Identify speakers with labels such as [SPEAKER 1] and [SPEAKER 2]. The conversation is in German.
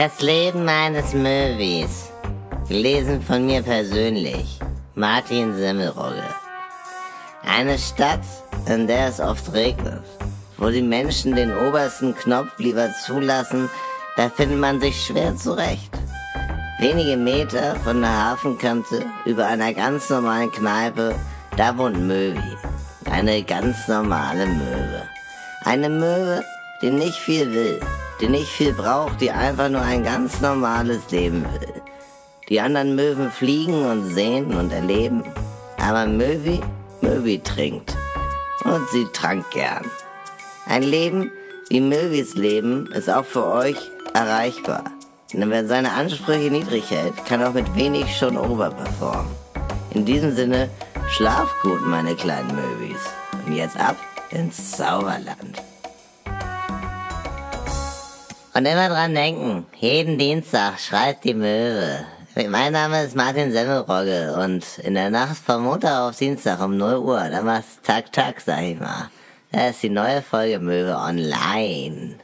[SPEAKER 1] Das Leben eines Möwis. Gelesen von mir persönlich. Martin Semmelrogge. Eine Stadt, in der es oft regnet. Wo die Menschen den obersten Knopf lieber zulassen, da findet man sich schwer zurecht. Wenige Meter von der Hafenkante über einer ganz normalen Kneipe, da wohnt Möwi. Eine ganz normale Möwe. Eine Möwe, die nicht viel will, die nicht viel braucht, die einfach nur ein ganz normales Leben will. Die anderen Möwen fliegen und sehen und erleben, aber Möwi, Möwi trinkt. Und sie trank gern. Ein Leben wie Möwis Leben ist auch für euch erreichbar. Denn wer seine Ansprüche niedrig hält, kann auch mit wenig schon overperformen. In diesem Sinne, schlaf gut, meine kleinen Möwis. Und jetzt ab ins Zauberland. Und immer dran denken, jeden Dienstag schreit die Möwe. Mein Name ist Martin Semmelrogge und in der Nacht vom Montag auf Dienstag um 0 Uhr, da macht's tak tak, sag ich mal. Da ist die neue Folge Möwe online.